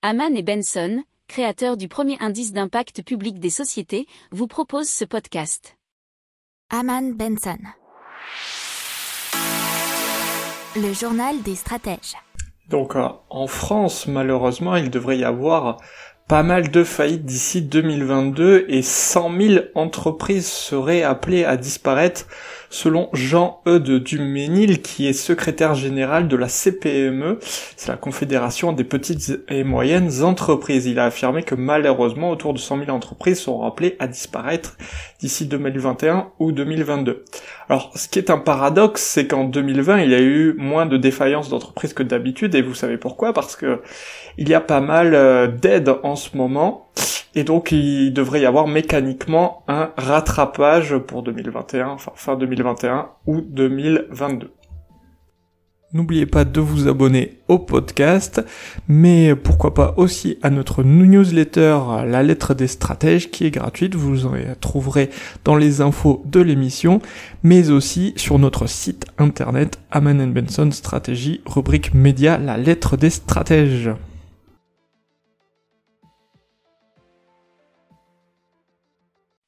Haman et Benson, créateurs du premier indice d'impact public des sociétés, vous proposent ce podcast. Haman Benson. Le journal des stratèges. Donc euh, en France, malheureusement, il devrait y avoir pas mal de faillites d'ici 2022 et 100 000 entreprises seraient appelées à disparaître selon Jean-Eudes Duménil qui est secrétaire général de la CPME, c'est la Confédération des petites et moyennes entreprises. Il a affirmé que malheureusement autour de 100 000 entreprises seront appelées à disparaître d'ici 2021 ou 2022. Alors ce qui est un paradoxe, c'est qu'en 2020 il y a eu moins de défaillances d'entreprises que d'habitude. Et vous savez pourquoi? Parce que il y a pas mal euh, d'aides en ce moment et donc il devrait y avoir mécaniquement un rattrapage pour 2021, enfin fin 2021 ou 2022. N'oubliez pas de vous abonner au podcast, mais pourquoi pas aussi à notre newsletter La lettre des stratèges qui est gratuite, vous en trouverez dans les infos de l'émission, mais aussi sur notre site internet Aman Benson Stratégie, rubrique média La lettre des stratèges.